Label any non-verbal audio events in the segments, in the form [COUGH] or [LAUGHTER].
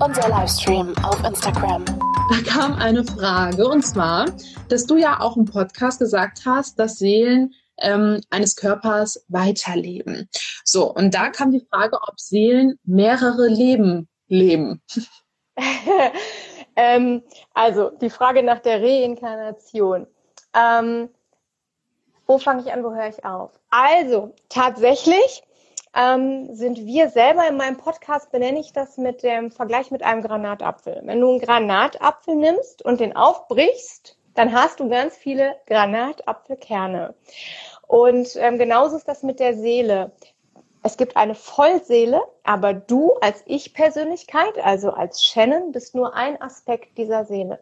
Unser Livestream auf Instagram. Da kam eine Frage und zwar, dass du ja auch im Podcast gesagt hast, dass Seelen ähm, eines Körpers weiterleben. So, und da kam die Frage, ob Seelen mehrere Leben leben. [LAUGHS] ähm, also die Frage nach der Reinkarnation. Ähm, wo fange ich an, wo höre ich auf? Also tatsächlich ähm, sind wir selber in meinem Podcast, benenne ich das mit dem Vergleich mit einem Granatapfel. Wenn du einen Granatapfel nimmst und den aufbrichst, dann hast du ganz viele Granatapfelkerne. Und ähm, genauso ist das mit der Seele. Es gibt eine Vollseele, aber du als Ich-Persönlichkeit, also als Shannon, bist nur ein Aspekt dieser Seele.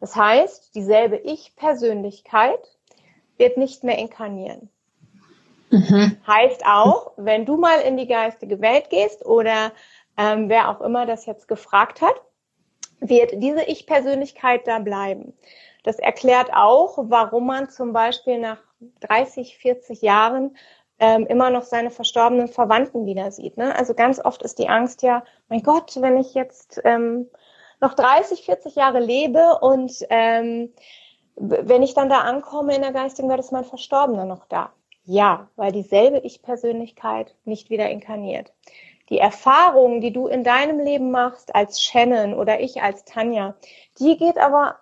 Das heißt, dieselbe Ich-Persönlichkeit wird nicht mehr inkarnieren. Mhm. Heißt auch, wenn du mal in die geistige Welt gehst oder ähm, wer auch immer das jetzt gefragt hat, wird diese Ich-Persönlichkeit da bleiben. Das erklärt auch, warum man zum Beispiel nach 30, 40 Jahren ähm, immer noch seine verstorbenen Verwandten wieder sieht. Ne? Also ganz oft ist die Angst ja, mein Gott, wenn ich jetzt ähm, noch 30, 40 Jahre lebe und ähm, wenn ich dann da ankomme in der geistigen Welt, ist mein Verstorbener noch da. Ja, weil dieselbe Ich-Persönlichkeit nicht wieder inkarniert. Die Erfahrung, die du in deinem Leben machst als Shannon oder ich als Tanja, die geht aber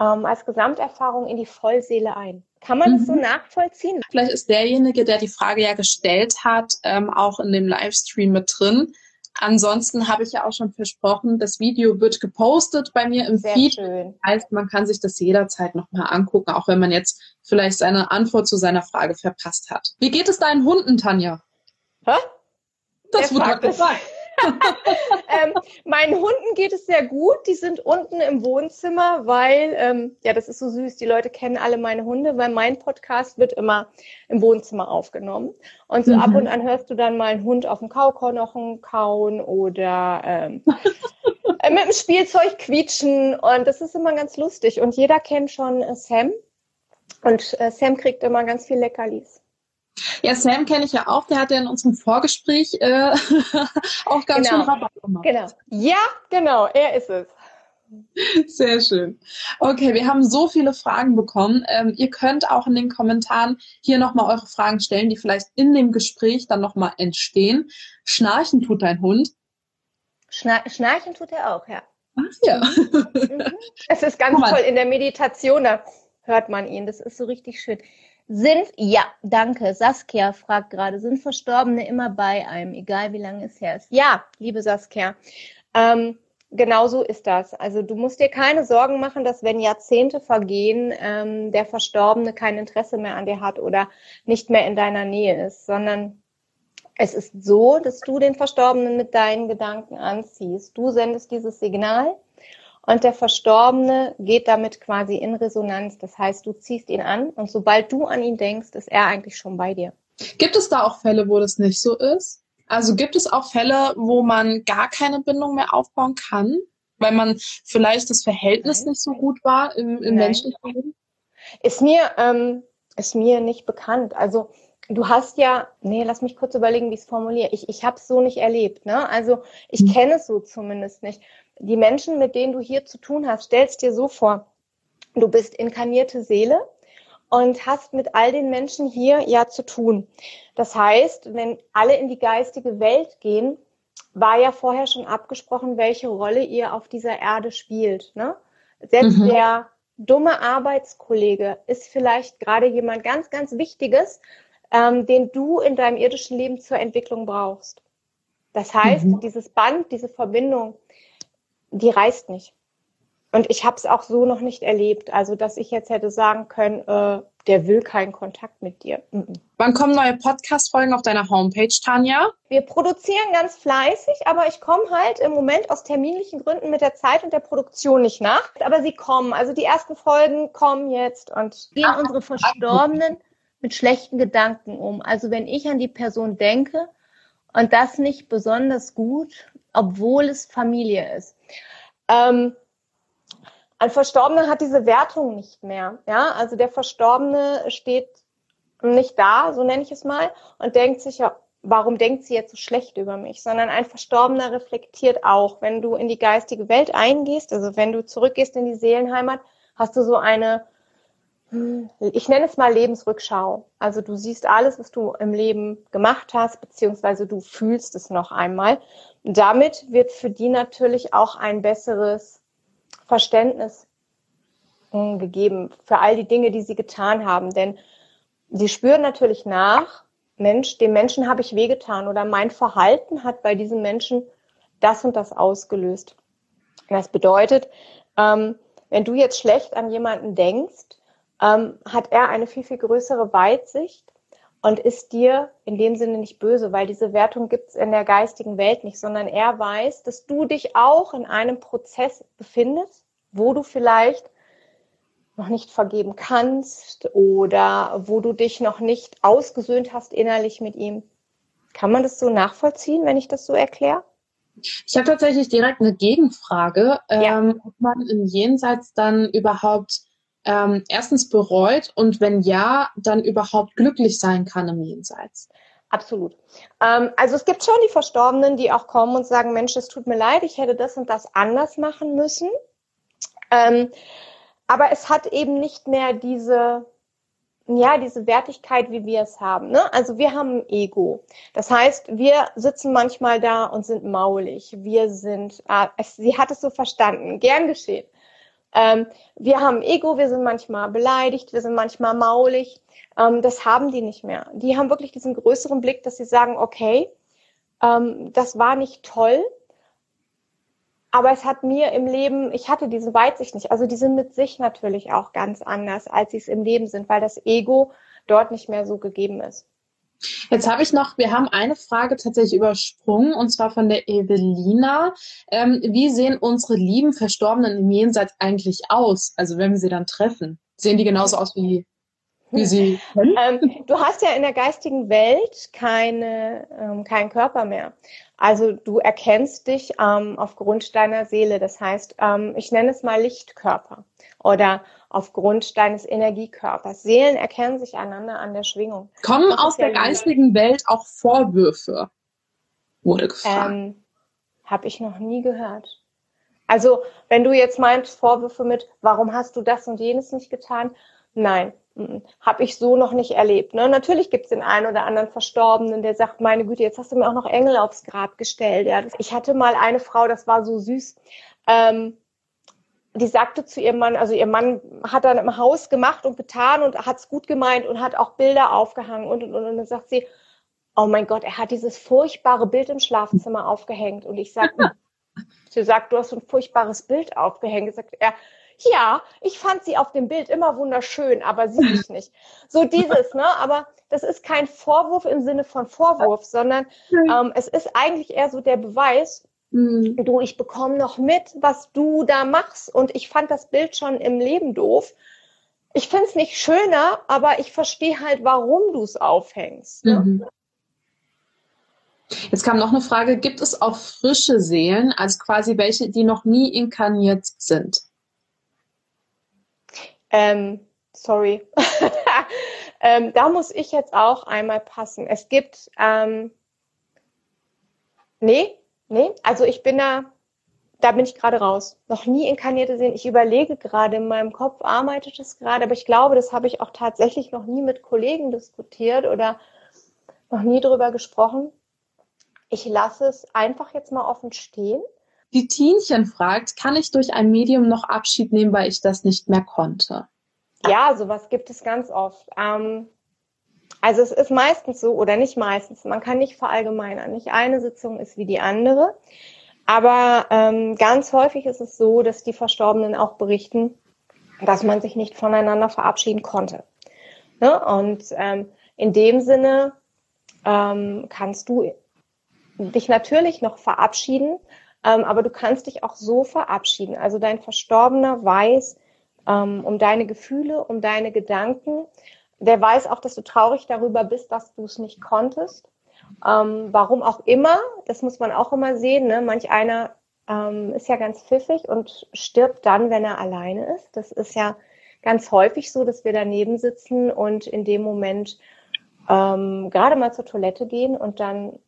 ähm, als Gesamterfahrung in die Vollseele ein. Kann man mhm. das so mhm. nachvollziehen? Vielleicht ist derjenige, der die Frage ja gestellt hat, ähm, auch in dem Livestream mit drin. Ansonsten habe ich ja auch schon versprochen, das Video wird gepostet bei mir im Sehr Feed. Schön. Heißt, man kann sich das jederzeit nochmal angucken, auch wenn man jetzt vielleicht seine Antwort zu seiner Frage verpasst hat. Wie geht es deinen Hunden, Tanja? Hä? Das wurde gesagt. Ähm, meinen Hunden geht es sehr gut. Die sind unten im Wohnzimmer, weil, ähm, ja, das ist so süß. Die Leute kennen alle meine Hunde, weil mein Podcast wird immer im Wohnzimmer aufgenommen. Und so mhm. ab und an hörst du dann mal einen Hund auf dem Kaukornochen kauen oder ähm, [LAUGHS] äh, mit dem Spielzeug quietschen. Und das ist immer ganz lustig. Und jeder kennt schon äh, Sam. Und äh, Sam kriegt immer ganz viel Leckerlis. Ja, Sam kenne ich ja auch. Der hat ja in unserem Vorgespräch äh, [LAUGHS] auch ganz genau. schön Rabatt gemacht. Genau. Ja, genau. Er ist es. Sehr schön. Okay, wir haben so viele Fragen bekommen. Ähm, ihr könnt auch in den Kommentaren hier nochmal eure Fragen stellen, die vielleicht in dem Gespräch dann nochmal entstehen. Schnarchen tut dein Hund. Schna Schnarchen tut er auch, ja. Ach ja. Mhm. [LAUGHS] Es ist ganz toll. In der Meditation, da hört man ihn. Das ist so richtig schön. Sind, ja, danke. Saskia fragt gerade, sind Verstorbene immer bei einem, egal wie lange es her ist? Ja, liebe Saskia. Ähm, genau so ist das. Also du musst dir keine Sorgen machen, dass wenn Jahrzehnte vergehen, ähm, der Verstorbene kein Interesse mehr an dir hat oder nicht mehr in deiner Nähe ist, sondern es ist so, dass du den Verstorbenen mit deinen Gedanken anziehst. Du sendest dieses Signal und der Verstorbene geht damit quasi in Resonanz. Das heißt, du ziehst ihn an und sobald du an ihn denkst, ist er eigentlich schon bei dir. Gibt es da auch Fälle, wo das nicht so ist? Also gibt es auch Fälle, wo man gar keine Bindung mehr aufbauen kann, weil man vielleicht das Verhältnis Nein. nicht so gut war im, im menschlichen Leben? Ist mir, ähm, ist mir nicht bekannt. Also du hast ja, nee, lass mich kurz überlegen, wie ich es formuliere. Ich, ich habe es so nicht erlebt. Ne? Also ich hm. kenne es so zumindest nicht die Menschen, mit denen du hier zu tun hast, stellst dir so vor, du bist inkarnierte Seele und hast mit all den Menschen hier ja zu tun. Das heißt, wenn alle in die geistige Welt gehen, war ja vorher schon abgesprochen, welche Rolle ihr auf dieser Erde spielt. Ne? Selbst mhm. der dumme Arbeitskollege ist vielleicht gerade jemand ganz, ganz Wichtiges, ähm, den du in deinem irdischen Leben zur Entwicklung brauchst. Das heißt, mhm. dieses Band, diese Verbindung, die reißt nicht. und ich habe es auch so noch nicht erlebt, also dass ich jetzt hätte sagen können, äh, der will keinen Kontakt mit dir. Mhm. Wann kommen neue Podcast-Folgen auf deiner Homepage, Tanja? Wir produzieren ganz fleißig, aber ich komme halt im Moment aus terminlichen Gründen mit der Zeit und der Produktion nicht nach. Aber sie kommen. Also die ersten Folgen kommen jetzt und gehen Ach, unsere Verstorbenen mit schlechten Gedanken um. Also wenn ich an die Person denke und das nicht besonders gut, obwohl es Familie ist. Ähm, ein Verstorbener hat diese Wertung nicht mehr. Ja, also der Verstorbene steht nicht da, so nenne ich es mal, und denkt sich, ja, warum denkt sie jetzt so schlecht über mich? Sondern ein Verstorbener reflektiert auch. Wenn du in die geistige Welt eingehst, also wenn du zurückgehst in die Seelenheimat, hast du so eine, ich nenne es mal Lebensrückschau. Also du siehst alles, was du im Leben gemacht hast, beziehungsweise du fühlst es noch einmal. Damit wird für die natürlich auch ein besseres Verständnis hm, gegeben für all die Dinge, die sie getan haben. Denn sie spüren natürlich nach, Mensch, dem Menschen habe ich wehgetan oder mein Verhalten hat bei diesem Menschen das und das ausgelöst. Das bedeutet, ähm, wenn du jetzt schlecht an jemanden denkst, ähm, hat er eine viel, viel größere Weitsicht und ist dir in dem Sinne nicht böse, weil diese Wertung gibt es in der geistigen Welt nicht, sondern er weiß, dass du dich auch in einem Prozess befindest, wo du vielleicht noch nicht vergeben kannst oder wo du dich noch nicht ausgesöhnt hast innerlich mit ihm. Kann man das so nachvollziehen, wenn ich das so erkläre? Ich habe tatsächlich direkt eine Gegenfrage, ja. ähm, ob man im Jenseits dann überhaupt ähm, erstens bereut und wenn ja, dann überhaupt glücklich sein kann im Jenseits? Absolut. Ähm, also es gibt schon die Verstorbenen, die auch kommen und sagen, Mensch, es tut mir leid, ich hätte das und das anders machen müssen. Ähm, aber es hat eben nicht mehr diese, ja, diese Wertigkeit, wie wir es haben. Ne? Also wir haben ein Ego. Das heißt, wir sitzen manchmal da und sind maulig. Wir sind, ah, es, sie hat es so verstanden, gern geschehen. Ähm, wir haben Ego, wir sind manchmal beleidigt, wir sind manchmal maulig. Ähm, das haben die nicht mehr. Die haben wirklich diesen größeren Blick, dass sie sagen, okay, ähm, das war nicht toll, aber es hat mir im Leben, ich hatte diese Weitsicht nicht. Also die sind mit sich natürlich auch ganz anders, als sie es im Leben sind, weil das Ego dort nicht mehr so gegeben ist. Jetzt habe ich noch, wir haben eine Frage tatsächlich übersprungen und zwar von der Evelina. Ähm, wie sehen unsere lieben Verstorbenen im Jenseits eigentlich aus? Also wenn wir sie dann treffen, sehen die genauso aus wie, wie sie [LAUGHS] ähm, du hast ja in der geistigen Welt keine, ähm, keinen Körper mehr. Also du erkennst dich ähm, aufgrund deiner Seele. Das heißt, ähm, ich nenne es mal Lichtkörper oder aufgrund deines Energiekörpers. Seelen erkennen sich einander an der Schwingung. Kommen aus der geistigen Welt auch Vorwürfe? Wurde gefragt. Ähm, Habe ich noch nie gehört. Also, wenn du jetzt meinst, Vorwürfe mit, warum hast du das und jenes nicht getan? Nein, habe ich so noch nicht erlebt. Ne? Natürlich gibt es den einen oder anderen Verstorbenen, der sagt, meine Güte, jetzt hast du mir auch noch Engel aufs Grab gestellt. Ja, ich hatte mal eine Frau, das war so süß. Ähm, die sagte zu ihrem Mann, also ihr Mann hat dann im Haus gemacht und getan und hat es gut gemeint und hat auch Bilder aufgehangen und, und, und, und dann sagt sie, oh mein Gott, er hat dieses furchtbare Bild im Schlafzimmer aufgehängt. Und ich sag, [LAUGHS] sie sagt, du hast so ein furchtbares Bild aufgehängt. Sagt er, ja, ich fand sie auf dem Bild immer wunderschön, aber sie [LAUGHS] sich nicht. So dieses, ne? Aber das ist kein Vorwurf im Sinne von Vorwurf, sondern ähm, es ist eigentlich eher so der Beweis, Mhm. Du, ich bekomme noch mit, was du da machst und ich fand das Bild schon im Leben doof. Ich finde es nicht schöner, aber ich verstehe halt, warum du es aufhängst. Ne? Mhm. Jetzt kam noch eine Frage, gibt es auch frische Seelen, also quasi welche, die noch nie inkarniert sind? Ähm, sorry. [LAUGHS] ähm, da muss ich jetzt auch einmal passen. Es gibt, ähm, nee, Nee, also ich bin da, da bin ich gerade raus. Noch nie inkarnierte sehen. Ich überlege gerade in meinem Kopf, arbeitet es gerade, aber ich glaube, das habe ich auch tatsächlich noch nie mit Kollegen diskutiert oder noch nie drüber gesprochen. Ich lasse es einfach jetzt mal offen stehen. Die Tienchen fragt, kann ich durch ein Medium noch Abschied nehmen, weil ich das nicht mehr konnte? Ja, sowas gibt es ganz oft. Ähm, also es ist meistens so oder nicht meistens, man kann nicht verallgemeinern. Nicht eine Sitzung ist wie die andere. Aber ähm, ganz häufig ist es so, dass die Verstorbenen auch berichten, dass man sich nicht voneinander verabschieden konnte. Ne? Und ähm, in dem Sinne ähm, kannst du dich natürlich noch verabschieden, ähm, aber du kannst dich auch so verabschieden. Also dein Verstorbener weiß ähm, um deine Gefühle, um deine Gedanken. Der weiß auch, dass du traurig darüber bist, dass du es nicht konntest. Ähm, warum auch immer, das muss man auch immer sehen. Ne? Manch einer ähm, ist ja ganz pfiffig und stirbt dann, wenn er alleine ist. Das ist ja ganz häufig so, dass wir daneben sitzen und in dem Moment ähm, gerade mal zur Toilette gehen und dann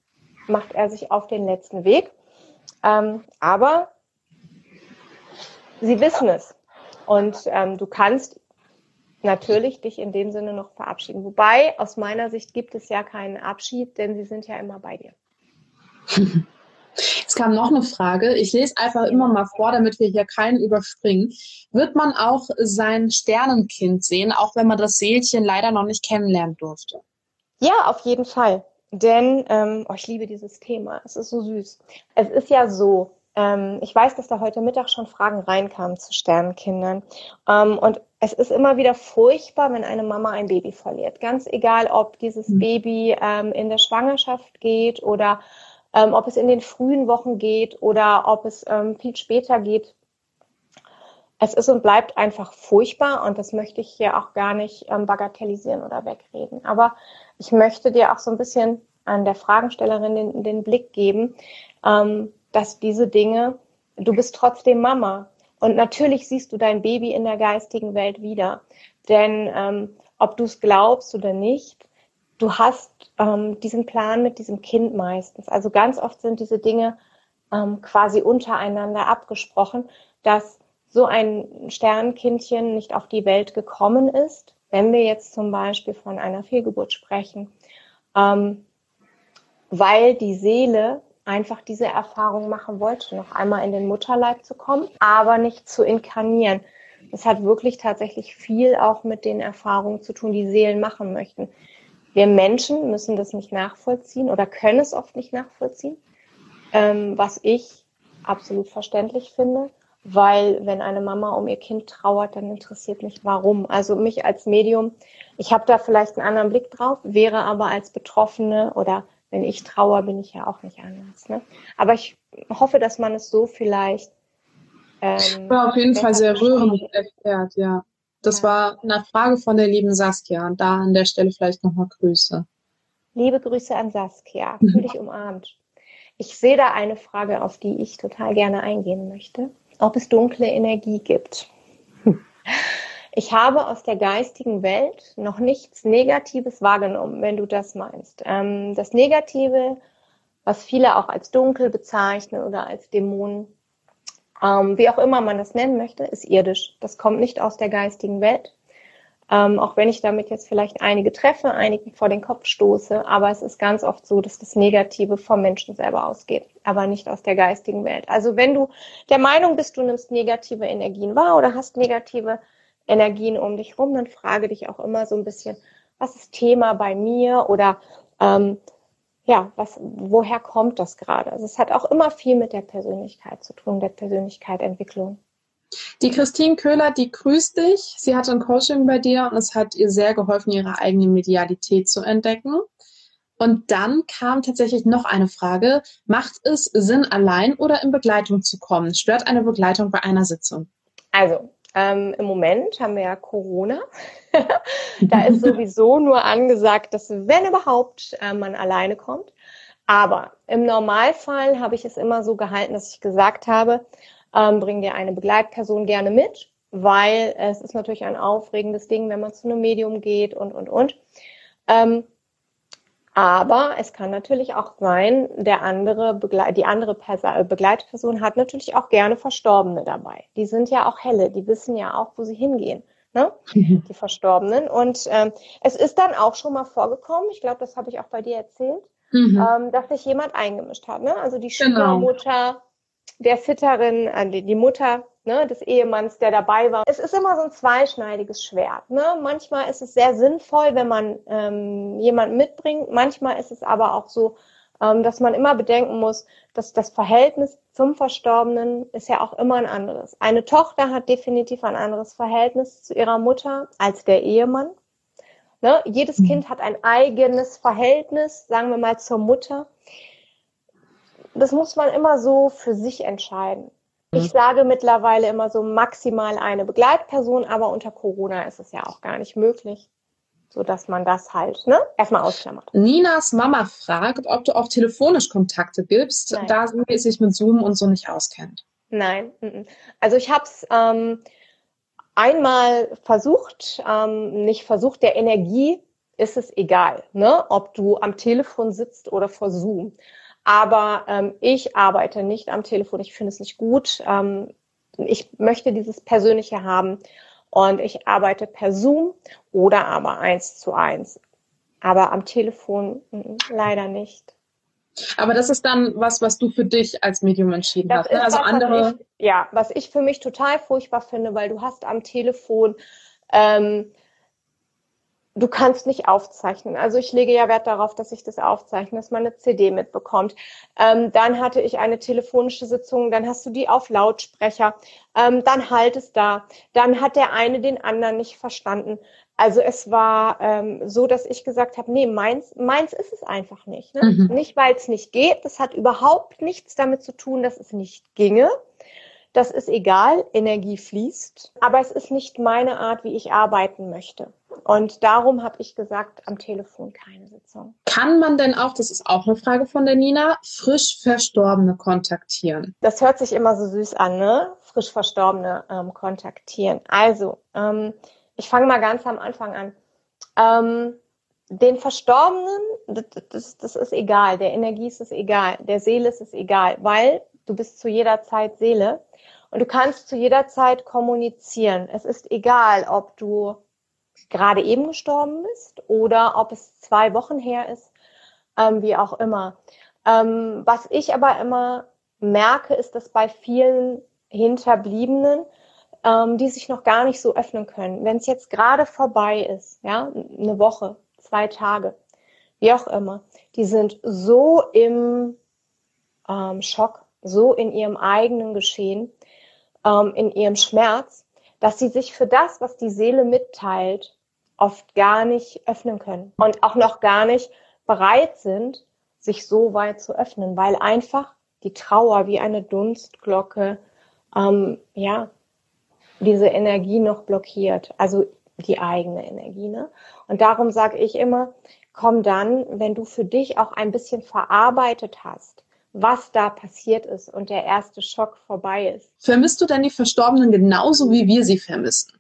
macht er sich auf den letzten Weg. Ähm, aber sie wissen es. Und ähm, du kannst natürlich dich in dem Sinne noch verabschieden. Wobei aus meiner Sicht gibt es ja keinen Abschied, denn sie sind ja immer bei dir. Es kam noch eine Frage. Ich lese einfach immer mal vor, damit wir hier keinen überspringen. Wird man auch sein Sternenkind sehen, auch wenn man das Seelchen leider noch nicht kennenlernen durfte? Ja, auf jeden Fall. Denn ähm, oh, ich liebe dieses Thema. Es ist so süß. Es ist ja so, ähm, ich weiß, dass da heute Mittag schon Fragen reinkamen zu Sternenkindern. Ähm, und es ist immer wieder furchtbar, wenn eine Mama ein Baby verliert. Ganz egal, ob dieses mhm. Baby ähm, in der Schwangerschaft geht oder ähm, ob es in den frühen Wochen geht oder ob es ähm, viel später geht. Es ist und bleibt einfach furchtbar und das möchte ich hier auch gar nicht ähm, bagatellisieren oder wegreden. Aber ich möchte dir auch so ein bisschen an der Fragenstellerin den, den Blick geben, ähm, dass diese Dinge, du bist trotzdem Mama. Und natürlich siehst du dein Baby in der geistigen Welt wieder. Denn ähm, ob du es glaubst oder nicht, du hast ähm, diesen Plan mit diesem Kind meistens. Also ganz oft sind diese Dinge ähm, quasi untereinander abgesprochen, dass so ein Sternkindchen nicht auf die Welt gekommen ist, wenn wir jetzt zum Beispiel von einer Fehlgeburt sprechen, ähm, weil die Seele einfach diese Erfahrung machen wollte, noch einmal in den Mutterleib zu kommen, aber nicht zu inkarnieren. Das hat wirklich tatsächlich viel auch mit den Erfahrungen zu tun, die Seelen machen möchten. Wir Menschen müssen das nicht nachvollziehen oder können es oft nicht nachvollziehen, ähm, was ich absolut verständlich finde, weil wenn eine Mama um ihr Kind trauert, dann interessiert mich warum. Also mich als Medium, ich habe da vielleicht einen anderen Blick drauf, wäre aber als Betroffene oder wenn ich trauer, bin ich ja auch nicht anders. Ne? Aber ich hoffe, dass man es so vielleicht. Ähm, war auf jeden Fall sehr rührend erklärt, ja. Das ja. war eine Frage von der lieben Saskia. Und da an der Stelle vielleicht nochmal Grüße. Liebe Grüße an Saskia. [LAUGHS] Fühl dich umarmt. Ich sehe da eine Frage, auf die ich total gerne eingehen möchte. Ob es dunkle Energie gibt. Ich habe aus der geistigen Welt noch nichts Negatives wahrgenommen, wenn du das meinst. Ähm, das Negative, was viele auch als dunkel bezeichnen oder als Dämonen, ähm, wie auch immer man das nennen möchte, ist irdisch. Das kommt nicht aus der geistigen Welt. Ähm, auch wenn ich damit jetzt vielleicht einige treffe, einigen vor den Kopf stoße, aber es ist ganz oft so, dass das Negative vom Menschen selber ausgeht, aber nicht aus der geistigen Welt. Also wenn du der Meinung bist, du nimmst negative Energien wahr oder hast negative Energien um dich rum, dann frage dich auch immer so ein bisschen, was ist Thema bei mir oder ähm, ja, was, woher kommt das gerade? Also es hat auch immer viel mit der Persönlichkeit zu tun, der Persönlichkeitsentwicklung. Die Christine Köhler, die grüßt dich. Sie hatte ein Coaching bei dir und es hat ihr sehr geholfen, ihre eigene Medialität zu entdecken. Und dann kam tatsächlich noch eine Frage. Macht es Sinn, allein oder in Begleitung zu kommen? Stört eine Begleitung bei einer Sitzung? Also, ähm, Im Moment haben wir ja Corona. [LAUGHS] da ist sowieso nur angesagt, dass wenn überhaupt äh, man alleine kommt. Aber im Normalfall habe ich es immer so gehalten, dass ich gesagt habe, ähm, bring dir eine Begleitperson gerne mit, weil es ist natürlich ein aufregendes Ding, wenn man zu einem Medium geht und, und, und. Ähm, aber es kann natürlich auch sein, der andere Begle die andere Persa Begleitperson hat natürlich auch gerne Verstorbene dabei. Die sind ja auch helle, die wissen ja auch, wo sie hingehen, ne? Mhm. die Verstorbenen. Und ähm, es ist dann auch schon mal vorgekommen, ich glaube, das habe ich auch bei dir erzählt, mhm. ähm, dass sich jemand eingemischt hat. Ne? Also die genau. Der Sitterin, äh, die Mutter ne, des Ehemanns, der dabei war. Es ist immer so ein zweischneidiges Schwert. Ne? Manchmal ist es sehr sinnvoll, wenn man ähm, jemanden mitbringt. Manchmal ist es aber auch so, ähm, dass man immer bedenken muss, dass das Verhältnis zum Verstorbenen ist ja auch immer ein anderes. Eine Tochter hat definitiv ein anderes Verhältnis zu ihrer Mutter als der Ehemann. Ne? Jedes mhm. Kind hat ein eigenes Verhältnis, sagen wir mal, zur Mutter. Das muss man immer so für sich entscheiden. Ich mhm. sage mittlerweile immer so maximal eine Begleitperson, aber unter Corona ist es ja auch gar nicht möglich so dass man das halt ne, erstmal ausklammert. Ninas Mama fragt, ob du auch telefonisch Kontakte gibst, Nein. da sie sich mit Zoom und so nicht auskennt. Nein, also ich habe es ähm, einmal versucht, ähm, nicht versucht, der Energie ist es egal, ne, ob du am Telefon sitzt oder vor Zoom. Aber ähm, ich arbeite nicht am Telefon, ich finde es nicht gut. Ähm, ich möchte dieses Persönliche haben. Und ich arbeite per Zoom oder aber eins zu eins. Aber am Telefon mm, leider nicht. Aber das ist dann was, was du für dich als Medium entschieden das hast. Ne? Also was, andere. Ich, ja, was ich für mich total furchtbar finde, weil du hast am Telefon ähm, du kannst nicht aufzeichnen. Also ich lege ja Wert darauf, dass ich das aufzeichne, dass man eine CD mitbekommt. Ähm, dann hatte ich eine telefonische Sitzung, dann hast du die auf Lautsprecher, ähm, dann halt es da. Dann hat der eine den anderen nicht verstanden. Also es war ähm, so, dass ich gesagt habe, nee, meins, meins ist es einfach nicht. Ne? Mhm. Nicht, weil es nicht geht. Das hat überhaupt nichts damit zu tun, dass es nicht ginge. Das ist egal, Energie fließt, aber es ist nicht meine Art, wie ich arbeiten möchte. Und darum habe ich gesagt, am Telefon keine Sitzung. Kann man denn auch, das ist auch eine Frage von der Nina, frisch Verstorbene kontaktieren? Das hört sich immer so süß an, ne? Frisch Verstorbene ähm, kontaktieren. Also, ähm, ich fange mal ganz am Anfang an. Ähm, den Verstorbenen, das, das, das ist egal, der Energie ist es egal, der Seele ist es egal, weil du bist zu jeder Zeit Seele und du kannst zu jeder Zeit kommunizieren. Es ist egal, ob du gerade eben gestorben bist oder ob es zwei Wochen her ist, ähm, wie auch immer. Ähm, was ich aber immer merke, ist, dass bei vielen Hinterbliebenen, ähm, die sich noch gar nicht so öffnen können, wenn es jetzt gerade vorbei ist, ja, eine Woche, zwei Tage, wie auch immer, die sind so im ähm, Schock, so in ihrem eigenen Geschehen, ähm, in ihrem Schmerz, dass sie sich für das, was die Seele mitteilt, oft gar nicht öffnen können und auch noch gar nicht bereit sind, sich so weit zu öffnen, weil einfach die Trauer wie eine Dunstglocke, ähm, ja, diese Energie noch blockiert, also die eigene Energie. Ne? Und darum sage ich immer, komm dann, wenn du für dich auch ein bisschen verarbeitet hast, was da passiert ist und der erste Schock vorbei ist. Vermisst du denn die Verstorbenen genauso, wie wir sie vermissen?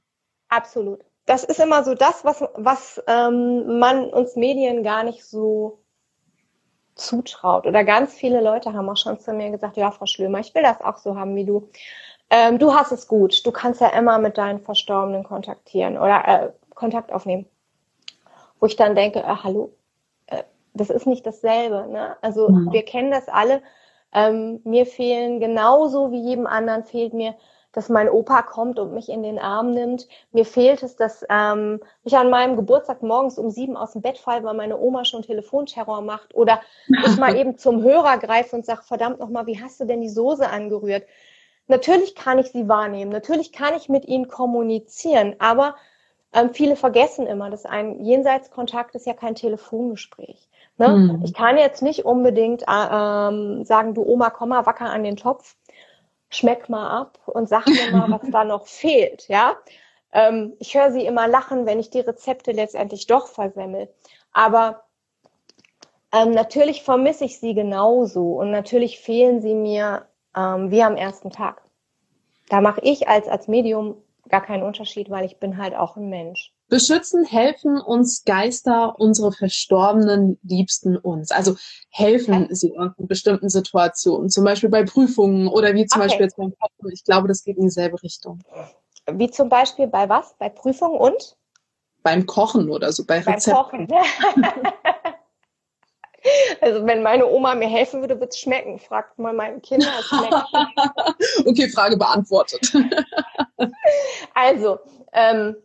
Absolut. Das ist immer so das, was, was ähm, man uns Medien gar nicht so zutraut. Oder ganz viele Leute haben auch schon zu mir gesagt, ja, Frau Schlömer, ich will das auch so haben wie du. Ähm, du hast es gut. Du kannst ja immer mit deinen Verstorbenen kontaktieren oder äh, Kontakt aufnehmen. Wo ich dann denke, äh, hallo, das ist nicht dasselbe. Ne? Also mhm. wir kennen das alle. Ähm, mir fehlen genauso wie jedem anderen fehlt mir, dass mein Opa kommt und mich in den Arm nimmt. Mir fehlt es, dass ähm, ich an meinem Geburtstag morgens um sieben aus dem Bett falle, weil meine Oma schon Telefonterror macht. Oder ich mal [LAUGHS] eben zum Hörer greife und sage, verdammt nochmal, wie hast du denn die Soße angerührt? Natürlich kann ich sie wahrnehmen, natürlich kann ich mit ihnen kommunizieren, aber ähm, viele vergessen immer, dass ein Jenseitskontakt ist ja kein Telefongespräch. Ne? Mhm. Ich kann jetzt nicht unbedingt äh, ähm, sagen, du Oma, komm mal wacker an den Topf, schmeck mal ab und sag mir mal, was [LAUGHS] da noch fehlt. Ja, ähm, ich höre sie immer lachen, wenn ich die Rezepte letztendlich doch versemmel. Aber ähm, natürlich vermisse ich sie genauso und natürlich fehlen sie mir ähm, wie am ersten Tag. Da mache ich als als Medium gar keinen Unterschied, weil ich bin halt auch ein Mensch. Beschützen helfen uns Geister, unsere verstorbenen Liebsten uns. Also helfen sie in bestimmten Situationen, zum Beispiel bei Prüfungen oder wie zum okay. Beispiel jetzt beim Kochen. Ich glaube, das geht in dieselbe Richtung. Wie zum Beispiel bei was? Bei Prüfungen und? Beim Kochen oder so, bei Rezepten. Beim Kochen. [LAUGHS] Also wenn meine Oma mir helfen würde, würde es schmecken. Fragt mal meine Kinder. [LAUGHS] okay, Frage beantwortet. also, ähm,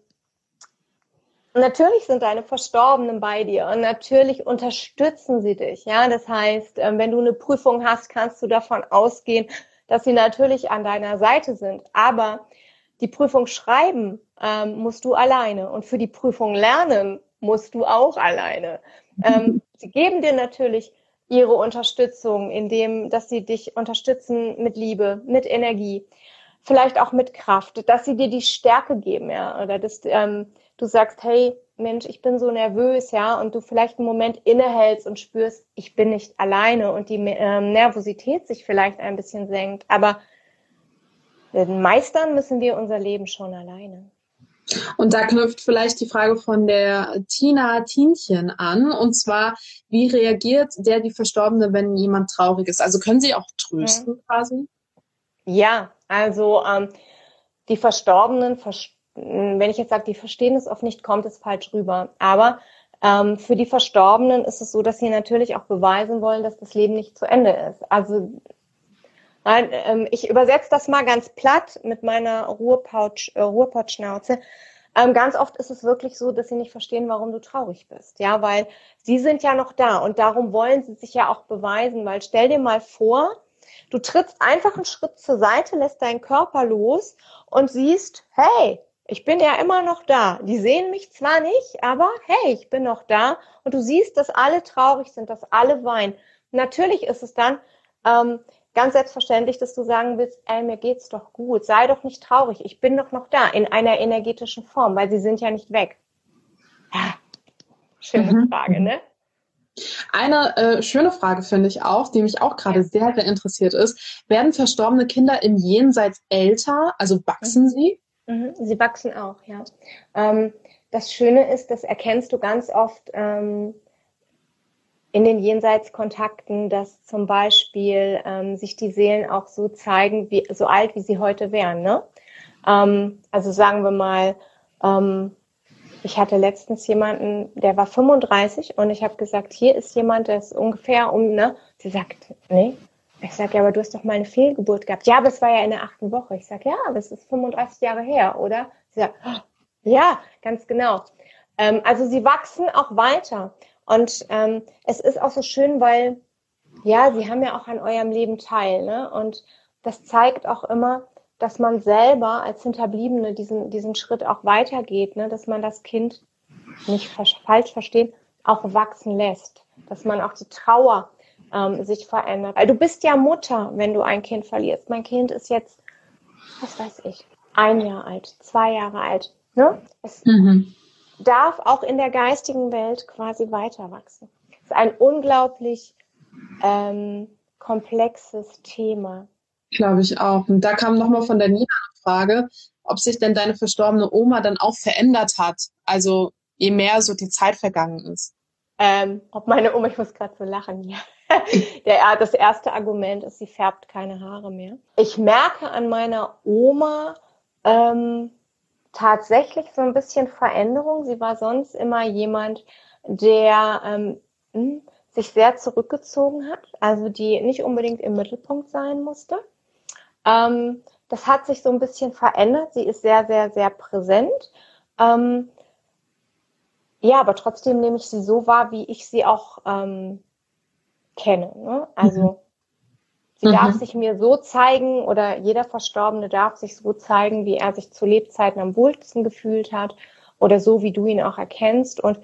natürlich sind deine Verstorbenen bei dir und natürlich unterstützen sie dich. Ja, das heißt, ähm, wenn du eine Prüfung hast, kannst du davon ausgehen, dass sie natürlich an deiner Seite sind. Aber die Prüfung schreiben ähm, musst du alleine und für die Prüfung lernen musst du auch alleine. Ähm, [LAUGHS] sie geben dir natürlich ihre Unterstützung, indem, dass sie dich unterstützen mit Liebe, mit Energie, vielleicht auch mit Kraft, dass sie dir die Stärke geben, ja, oder dass ähm, du sagst, hey, Mensch, ich bin so nervös, ja, und du vielleicht einen Moment innehältst und spürst, ich bin nicht alleine und die ähm, Nervosität sich vielleicht ein bisschen senkt. Aber meistern müssen wir unser Leben schon alleine. Und da knüpft vielleicht die Frage von der Tina Tienchen an. Und zwar, wie reagiert der, die Verstorbene, wenn jemand traurig ist? Also können Sie auch trösten mhm. quasi? Ja, also ähm, die Verstorbenen, wenn ich jetzt sage, die verstehen es oft nicht, kommt es falsch rüber. Aber ähm, für die Verstorbenen ist es so, dass sie natürlich auch beweisen wollen, dass das Leben nicht zu Ende ist. Also Nein, ähm, ich übersetze das mal ganz platt mit meiner Ruhrpouch, äh, Ruhrpottschnauze. Ähm, ganz oft ist es wirklich so, dass sie nicht verstehen, warum du traurig bist. Ja, weil sie sind ja noch da und darum wollen sie sich ja auch beweisen, weil stell dir mal vor, du trittst einfach einen Schritt zur Seite, lässt deinen Körper los und siehst, hey, ich bin ja immer noch da. Die sehen mich zwar nicht, aber hey, ich bin noch da und du siehst, dass alle traurig sind, dass alle weinen. Natürlich ist es dann ähm, ganz selbstverständlich, dass du sagen willst, ey, mir geht's doch gut, sei doch nicht traurig, ich bin doch noch da in einer energetischen Form, weil sie sind ja nicht weg. Ja, schöne mhm. Frage, ne? Eine äh, schöne Frage finde ich auch, die mich auch gerade sehr, sehr interessiert ist. Werden verstorbene Kinder im Jenseits älter? Also wachsen mhm. sie? Mhm. Sie wachsen auch, ja. Ähm, das Schöne ist, das erkennst du ganz oft ähm, in den Jenseitskontakten, dass zum Beispiel ähm, sich die Seelen auch so zeigen, wie so alt wie sie heute wären. Ne? Also sagen wir mal, ich hatte letztens jemanden, der war 35 und ich habe gesagt, hier ist jemand, der ist ungefähr um, ne? Sie sagt, nee. Ich sage, ja, aber du hast doch mal eine Fehlgeburt gehabt. Ja, aber es war ja in der achten Woche. Ich sage, ja, aber es ist 35 Jahre her, oder? Sie sagt, ja, ganz genau. Ähm, also sie wachsen auch weiter. Und ähm, es ist auch so schön, weil ja, sie haben ja auch an eurem Leben teil, ne? Und das zeigt auch immer, dass man selber als Hinterbliebene diesen, diesen Schritt auch weitergeht, ne? dass man das Kind nicht falsch verstehen, auch wachsen lässt, dass man auch die Trauer ähm, sich verändert. Weil du bist ja Mutter, wenn du ein Kind verlierst. Mein Kind ist jetzt, was weiß ich, ein Jahr alt, zwei Jahre alt. Ne? Es, mhm darf auch in der geistigen Welt quasi weiter wachsen. Das ist ein unglaublich ähm, komplexes Thema. Glaube ich auch. Und da kam nochmal von der Nina eine Frage, ob sich denn deine verstorbene Oma dann auch verändert hat. Also je mehr so die Zeit vergangen ist. Ähm, ob meine Oma, ich muss gerade so lachen, ja. [LAUGHS] Der, das erste Argument ist, sie färbt keine Haare mehr. Ich merke an meiner Oma, ähm, tatsächlich so ein bisschen Veränderung. Sie war sonst immer jemand, der ähm, hm, sich sehr zurückgezogen hat, also die nicht unbedingt im Mittelpunkt sein musste. Ähm, das hat sich so ein bisschen verändert. Sie ist sehr, sehr, sehr präsent. Ähm, ja, aber trotzdem nehme ich sie so wahr, wie ich sie auch ähm, kenne. Ne? Also mhm. Sie mhm. darf sich mir so zeigen oder jeder Verstorbene darf sich so zeigen, wie er sich zu Lebzeiten am wohlsten gefühlt hat oder so, wie du ihn auch erkennst. Und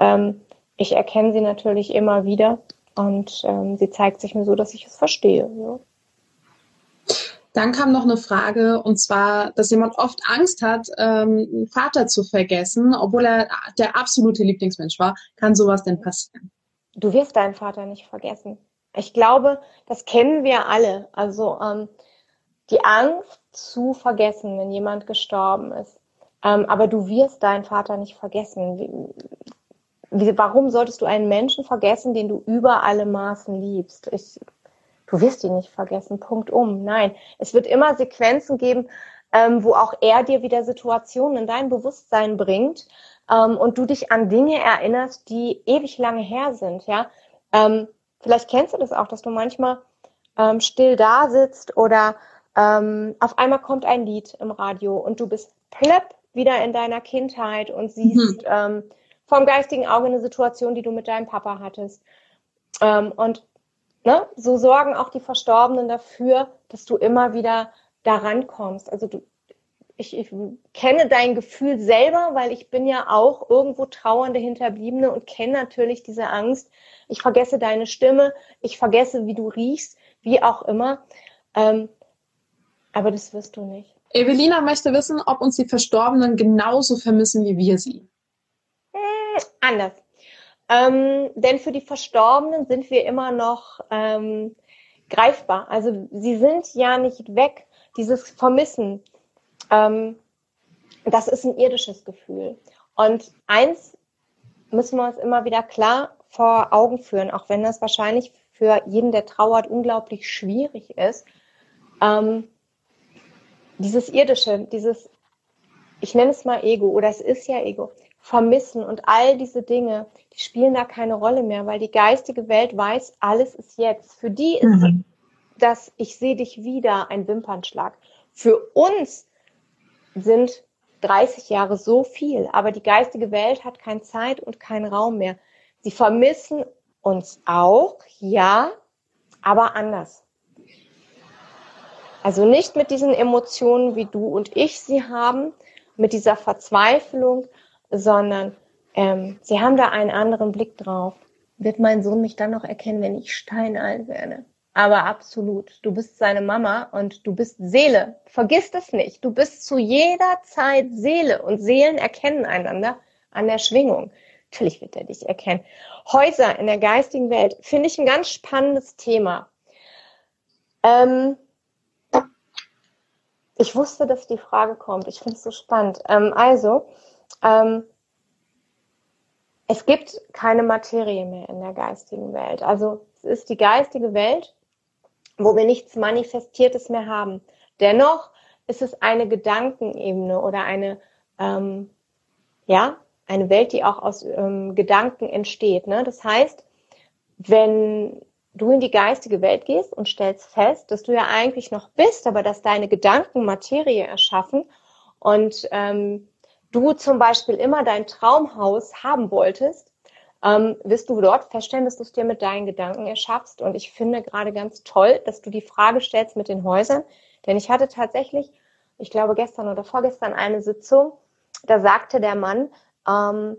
ähm, ich erkenne sie natürlich immer wieder und ähm, sie zeigt sich mir so, dass ich es verstehe. Ja. Dann kam noch eine Frage, und zwar, dass jemand oft Angst hat, ähm, Vater zu vergessen, obwohl er der absolute Lieblingsmensch war. Kann sowas denn passieren? Du wirst deinen Vater nicht vergessen. Ich glaube, das kennen wir alle. Also ähm, die Angst zu vergessen, wenn jemand gestorben ist. Ähm, aber du wirst deinen Vater nicht vergessen. Wie, wie, warum solltest du einen Menschen vergessen, den du über alle Maßen liebst? Ich, du wirst ihn nicht vergessen. Punkt um. Nein, es wird immer Sequenzen geben, ähm, wo auch er dir wieder Situationen in dein Bewusstsein bringt ähm, und du dich an Dinge erinnerst, die ewig lange her sind. Ja. Ähm, Vielleicht kennst du das auch, dass du manchmal ähm, still da sitzt oder ähm, auf einmal kommt ein Lied im Radio und du bist plöpp wieder in deiner Kindheit und siehst mhm. ähm, vom geistigen Auge eine Situation, die du mit deinem Papa hattest. Ähm, und ne, so sorgen auch die Verstorbenen dafür, dass du immer wieder daran kommst. Also du, ich, ich kenne dein Gefühl selber, weil ich bin ja auch irgendwo trauernde Hinterbliebene und kenne natürlich diese Angst. Ich vergesse deine Stimme, ich vergesse, wie du riechst, wie auch immer. Ähm, aber das wirst du nicht. Evelina möchte wissen, ob uns die Verstorbenen genauso vermissen wie wir sie. Hm, anders. Ähm, denn für die Verstorbenen sind wir immer noch ähm, greifbar. Also sie sind ja nicht weg. Dieses Vermissen, ähm, das ist ein irdisches Gefühl. Und eins müssen wir uns immer wieder klar vor Augen führen, auch wenn das wahrscheinlich für jeden, der trauert, unglaublich schwierig ist. Ähm, dieses irdische, dieses, ich nenne es mal Ego oder es ist ja Ego, vermissen und all diese Dinge, die spielen da keine Rolle mehr, weil die geistige Welt weiß, alles ist jetzt. Für die ist mhm. das, ich sehe dich wieder, ein Wimpernschlag. Für uns sind 30 Jahre so viel, aber die geistige Welt hat keine Zeit und keinen Raum mehr. Sie vermissen uns auch, ja, aber anders. Also nicht mit diesen Emotionen, wie du und ich sie haben, mit dieser Verzweiflung, sondern ähm, sie haben da einen anderen Blick drauf. Wird mein Sohn mich dann noch erkennen, wenn ich steinalt werde? Aber absolut. Du bist seine Mama und du bist Seele. Vergiss das nicht. Du bist zu jeder Zeit Seele und Seelen erkennen einander an der Schwingung. Natürlich wird er dich erkennen. Häuser in der geistigen Welt finde ich ein ganz spannendes Thema. Ähm, ich wusste, dass die Frage kommt. Ich finde es so spannend. Ähm, also, ähm, es gibt keine Materie mehr in der geistigen Welt. Also es ist die geistige Welt, wo wir nichts Manifestiertes mehr haben. Dennoch ist es eine Gedankenebene oder eine, ähm, ja, eine Welt, die auch aus ähm, Gedanken entsteht. Ne? Das heißt, wenn du in die geistige Welt gehst und stellst fest, dass du ja eigentlich noch bist, aber dass deine Gedanken Materie erschaffen und ähm, du zum Beispiel immer dein Traumhaus haben wolltest, ähm, wirst du dort feststellen, dass du es dir mit deinen Gedanken erschaffst. Und ich finde gerade ganz toll, dass du die Frage stellst mit den Häusern, denn ich hatte tatsächlich, ich glaube gestern oder vorgestern eine Sitzung, da sagte der Mann, ähm,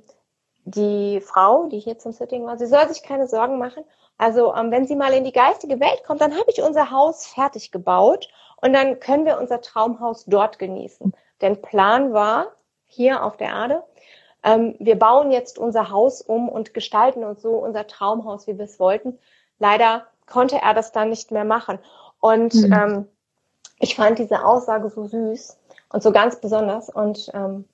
die Frau, die hier zum Sitting war, sie soll sich keine Sorgen machen. Also ähm, wenn sie mal in die geistige Welt kommt, dann habe ich unser Haus fertig gebaut und dann können wir unser Traumhaus dort genießen. Denn Plan war, hier auf der Erde. Ähm, wir bauen jetzt unser Haus um und gestalten uns so unser Traumhaus, wie wir es wollten. Leider konnte er das dann nicht mehr machen. Und mhm. ähm, ich fand diese Aussage so süß und so ganz besonders. Und ähm,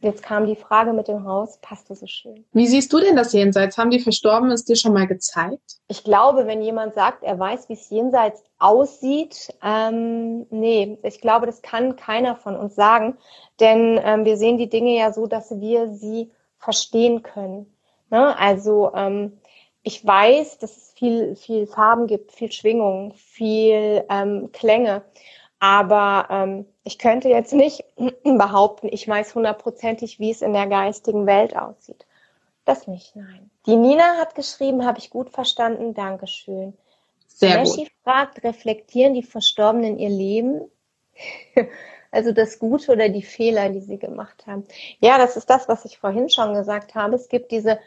Jetzt kam die Frage mit dem Haus, passte so schön. Wie siehst du denn das Jenseits? Haben die Verstorbenen es dir schon mal gezeigt? Ich glaube, wenn jemand sagt, er weiß, wie es Jenseits aussieht, ähm, nee, ich glaube, das kann keiner von uns sagen, denn ähm, wir sehen die Dinge ja so, dass wir sie verstehen können. Ne? Also ähm, ich weiß, dass es viel, viel Farben gibt, viel Schwingung, viel ähm, Klänge. Aber ähm, ich könnte jetzt nicht [CLEARS THROAT] behaupten, ich weiß hundertprozentig, wie es in der geistigen Welt aussieht. Das nicht, nein. Die Nina hat geschrieben, habe ich gut verstanden, Dankeschön. Sehr Messi gut. fragt, reflektieren die Verstorbenen ihr Leben? [LAUGHS] also das Gute oder die Fehler, die sie gemacht haben. Ja, das ist das, was ich vorhin schon gesagt habe. Es gibt diese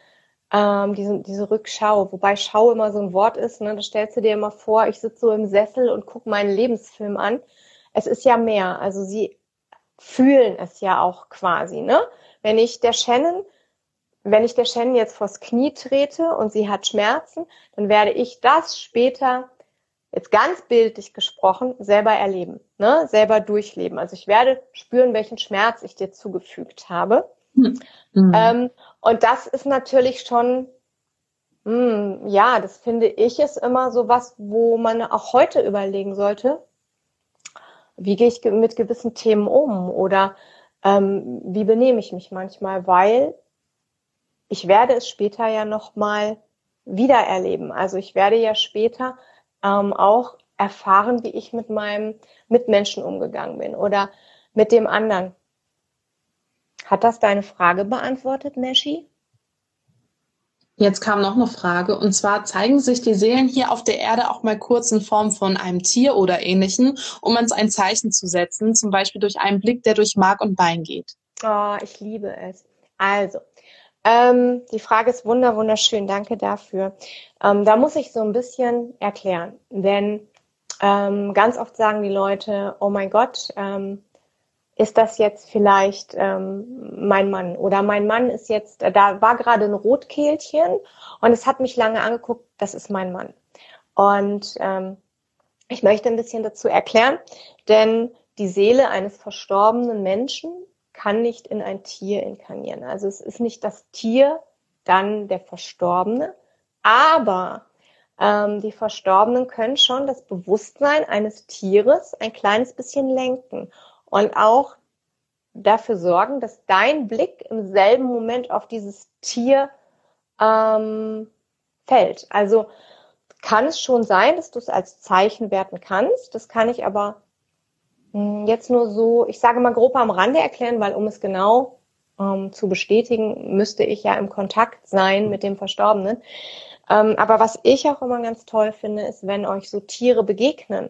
ähm, diese, diese Rückschau, wobei Schau immer so ein Wort ist, ne? da stellst du dir immer vor, ich sitze so im Sessel und gucke meinen Lebensfilm an. Es ist ja mehr, also sie fühlen es ja auch quasi, ne? Wenn ich der Shannon, wenn ich der Shannon jetzt vors Knie trete und sie hat Schmerzen, dann werde ich das später, jetzt ganz bildlich gesprochen, selber erleben, ne? selber durchleben. Also ich werde spüren, welchen Schmerz ich dir zugefügt habe. Mhm. Ähm, und das ist natürlich schon, mh, hm, ja, das finde ich ist immer so was, wo man auch heute überlegen sollte, wie gehe ich mit gewissen Themen um oder ähm, wie benehme ich mich manchmal, weil ich werde es später ja nochmal wieder erleben. Also ich werde ja später ähm, auch erfahren, wie ich mit meinem Mitmenschen umgegangen bin oder mit dem anderen. Hat das deine Frage beantwortet, Meshi? Jetzt kam noch eine Frage, und zwar zeigen sich die Seelen hier auf der Erde auch mal kurz in Form von einem Tier oder ähnlichem, um uns ein Zeichen zu setzen, zum Beispiel durch einen Blick, der durch Mark und Bein geht. Oh, ich liebe es. Also, ähm, die Frage ist wunder wunderschön, danke dafür. Ähm, da muss ich so ein bisschen erklären, denn ähm, ganz oft sagen die Leute, oh mein Gott, ähm, ist das jetzt vielleicht ähm, mein Mann oder mein Mann ist jetzt, da war gerade ein Rotkehlchen und es hat mich lange angeguckt, das ist mein Mann. Und ähm, ich möchte ein bisschen dazu erklären, denn die Seele eines verstorbenen Menschen kann nicht in ein Tier inkarnieren. Also es ist nicht das Tier, dann der Verstorbene, aber ähm, die Verstorbenen können schon das Bewusstsein eines Tieres ein kleines bisschen lenken und auch dafür sorgen, dass dein Blick im selben Moment auf dieses Tier ähm, fällt. Also kann es schon sein, dass du es als Zeichen werten kannst. Das kann ich aber hm, jetzt nur so, ich sage mal grob am Rande erklären, weil um es genau ähm, zu bestätigen, müsste ich ja im Kontakt sein mit dem Verstorbenen. Ähm, aber was ich auch immer ganz toll finde, ist, wenn euch so Tiere begegnen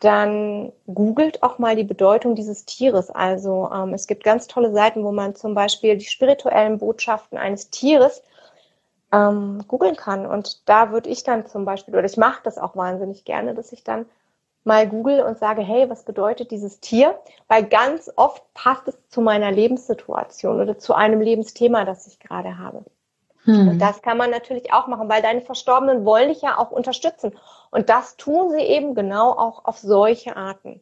dann googelt auch mal die Bedeutung dieses Tieres. Also ähm, es gibt ganz tolle Seiten, wo man zum Beispiel die spirituellen Botschaften eines Tieres ähm, googeln kann. Und da würde ich dann zum Beispiel, oder ich mache das auch wahnsinnig gerne, dass ich dann mal google und sage, hey, was bedeutet dieses Tier? Weil ganz oft passt es zu meiner Lebenssituation oder zu einem Lebensthema, das ich gerade habe. Hm. Und das kann man natürlich auch machen, weil deine Verstorbenen wollen dich ja auch unterstützen. Und das tun sie eben genau auch auf solche Arten.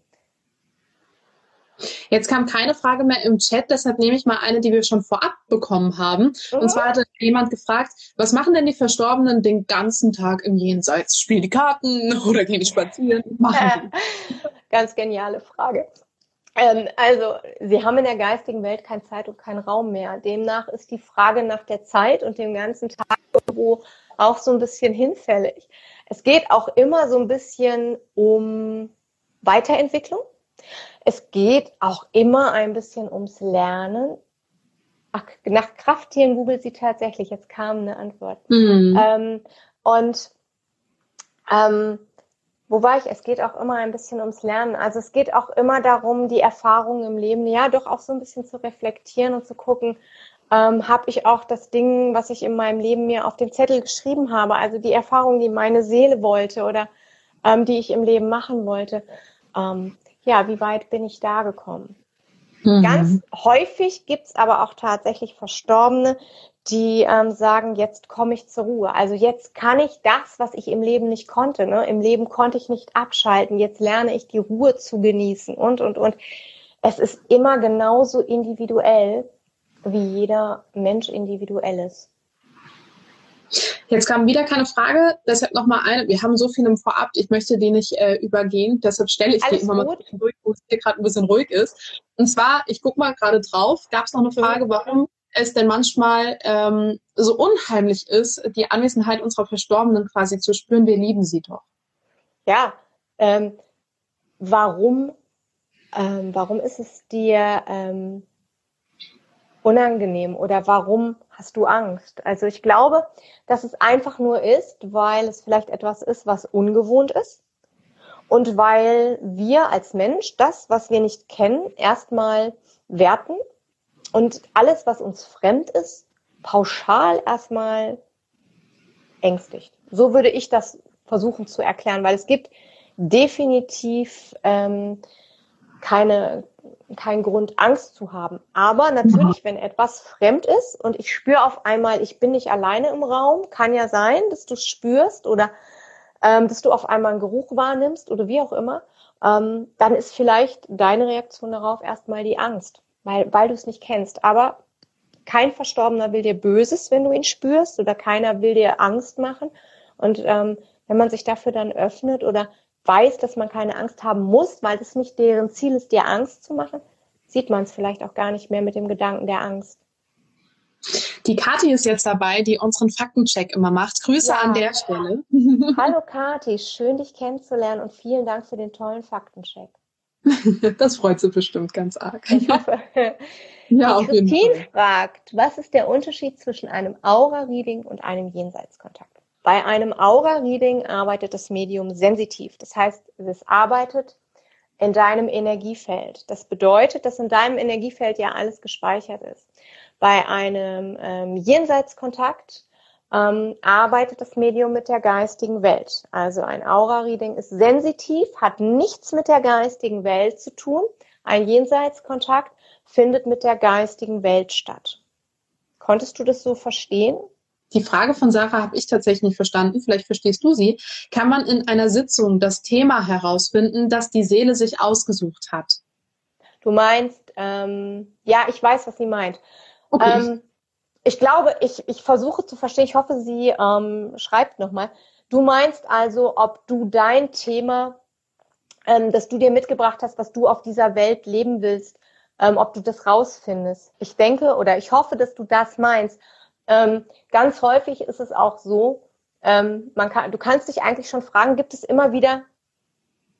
Jetzt kam keine Frage mehr im Chat, deshalb nehme ich mal eine, die wir schon vorab bekommen haben. Mhm. Und zwar hatte jemand gefragt, was machen denn die Verstorbenen den ganzen Tag im Jenseits? Spielen die Karten [LAUGHS] oder gehen die spazieren? Machen die? [LAUGHS] Ganz geniale Frage. Ähm, also, sie haben in der geistigen Welt keine Zeit und keinen Raum mehr. Demnach ist die Frage nach der Zeit und dem ganzen Tag irgendwo auch so ein bisschen hinfällig. Es geht auch immer so ein bisschen um Weiterentwicklung. Es geht auch immer ein bisschen ums Lernen. Ach, nach Krafttieren googelt sie tatsächlich. Jetzt kam eine Antwort. Mhm. Ähm, und ähm, wo war ich? Es geht auch immer ein bisschen ums Lernen. Also es geht auch immer darum, die Erfahrungen im Leben, ja, doch auch so ein bisschen zu reflektieren und zu gucken, ähm, habe ich auch das Ding, was ich in meinem Leben mir auf dem Zettel geschrieben habe, also die Erfahrung, die meine Seele wollte oder ähm, die ich im Leben machen wollte. Ähm, ja, wie weit bin ich da gekommen? Mhm. Ganz häufig gibt's aber auch tatsächlich Verstorbene, die ähm, sagen, jetzt komme ich zur Ruhe. Also jetzt kann ich das, was ich im Leben nicht konnte. Ne? Im Leben konnte ich nicht abschalten. Jetzt lerne ich die Ruhe zu genießen und, und, und. Es ist immer genauso individuell, wie jeder Mensch individuell ist. Jetzt kam wieder keine Frage, deshalb nochmal eine. Wir haben so viel im Vorab, ich möchte die nicht äh, übergehen, deshalb stelle ich Alles die immer mal durch, wo es hier gerade ein bisschen ruhig ist. Und zwar, ich gucke mal gerade drauf, gab es noch eine Frage, warum es denn manchmal ähm, so unheimlich ist, die Anwesenheit unserer Verstorbenen quasi zu spüren, wir lieben sie doch. Ja, ähm, warum, ähm, warum ist es dir ähm, unangenehm oder warum hast du Angst? Also ich glaube, dass es einfach nur ist, weil es vielleicht etwas ist, was ungewohnt ist und weil wir als Mensch das, was wir nicht kennen, erstmal werten und alles, was uns fremd ist, pauschal erstmal ängstigt. So würde ich das versuchen zu erklären, weil es gibt definitiv ähm, keine, keinen Grund, Angst zu haben. Aber natürlich, wenn etwas fremd ist und ich spüre auf einmal, ich bin nicht alleine im Raum, kann ja sein, dass du es spürst oder ähm, dass du auf einmal einen Geruch wahrnimmst oder wie auch immer, ähm, dann ist vielleicht deine Reaktion darauf erstmal die Angst weil, weil du es nicht kennst. Aber kein Verstorbener will dir Böses, wenn du ihn spürst, oder keiner will dir Angst machen. Und ähm, wenn man sich dafür dann öffnet oder weiß, dass man keine Angst haben muss, weil das nicht deren Ziel ist, dir Angst zu machen, sieht man es vielleicht auch gar nicht mehr mit dem Gedanken der Angst. Die Kathi ist jetzt dabei, die unseren Faktencheck immer macht. Grüße ja. an der Stelle. [LAUGHS] [LAUGHS] Hallo Kathi, schön dich kennenzulernen und vielen Dank für den tollen Faktencheck. [LAUGHS] das freut sie bestimmt ganz arg. Ich hoffe. ja, jeden Christine fragt, was ist der Unterschied zwischen einem Aura-Reading und einem Jenseitskontakt? Bei einem Aura-Reading arbeitet das Medium sensitiv. Das heißt, es arbeitet in deinem Energiefeld. Das bedeutet, dass in deinem Energiefeld ja alles gespeichert ist. Bei einem ähm, Jenseitskontakt ähm, arbeitet das Medium mit der geistigen Welt. Also ein Aura-Reading ist sensitiv, hat nichts mit der geistigen Welt zu tun. Ein Jenseitskontakt findet mit der geistigen Welt statt. Konntest du das so verstehen? Die Frage von Sarah habe ich tatsächlich nicht verstanden. Vielleicht verstehst du sie. Kann man in einer Sitzung das Thema herausfinden, das die Seele sich ausgesucht hat? Du meinst, ähm, ja, ich weiß, was sie meint. Okay. Ähm, ich glaube, ich, ich versuche zu verstehen, ich hoffe, sie ähm, schreibt nochmal. Du meinst also, ob du dein Thema, ähm, das du dir mitgebracht hast, was du auf dieser Welt leben willst, ähm, ob du das rausfindest. Ich denke oder ich hoffe, dass du das meinst. Ähm, ganz häufig ist es auch so, ähm, man kann, du kannst dich eigentlich schon fragen, gibt es immer wieder,